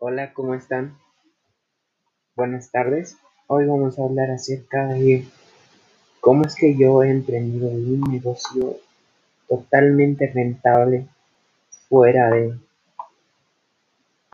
Hola, ¿cómo están? Buenas tardes. Hoy vamos a hablar acerca de cómo es que yo he emprendido un negocio totalmente rentable fuera de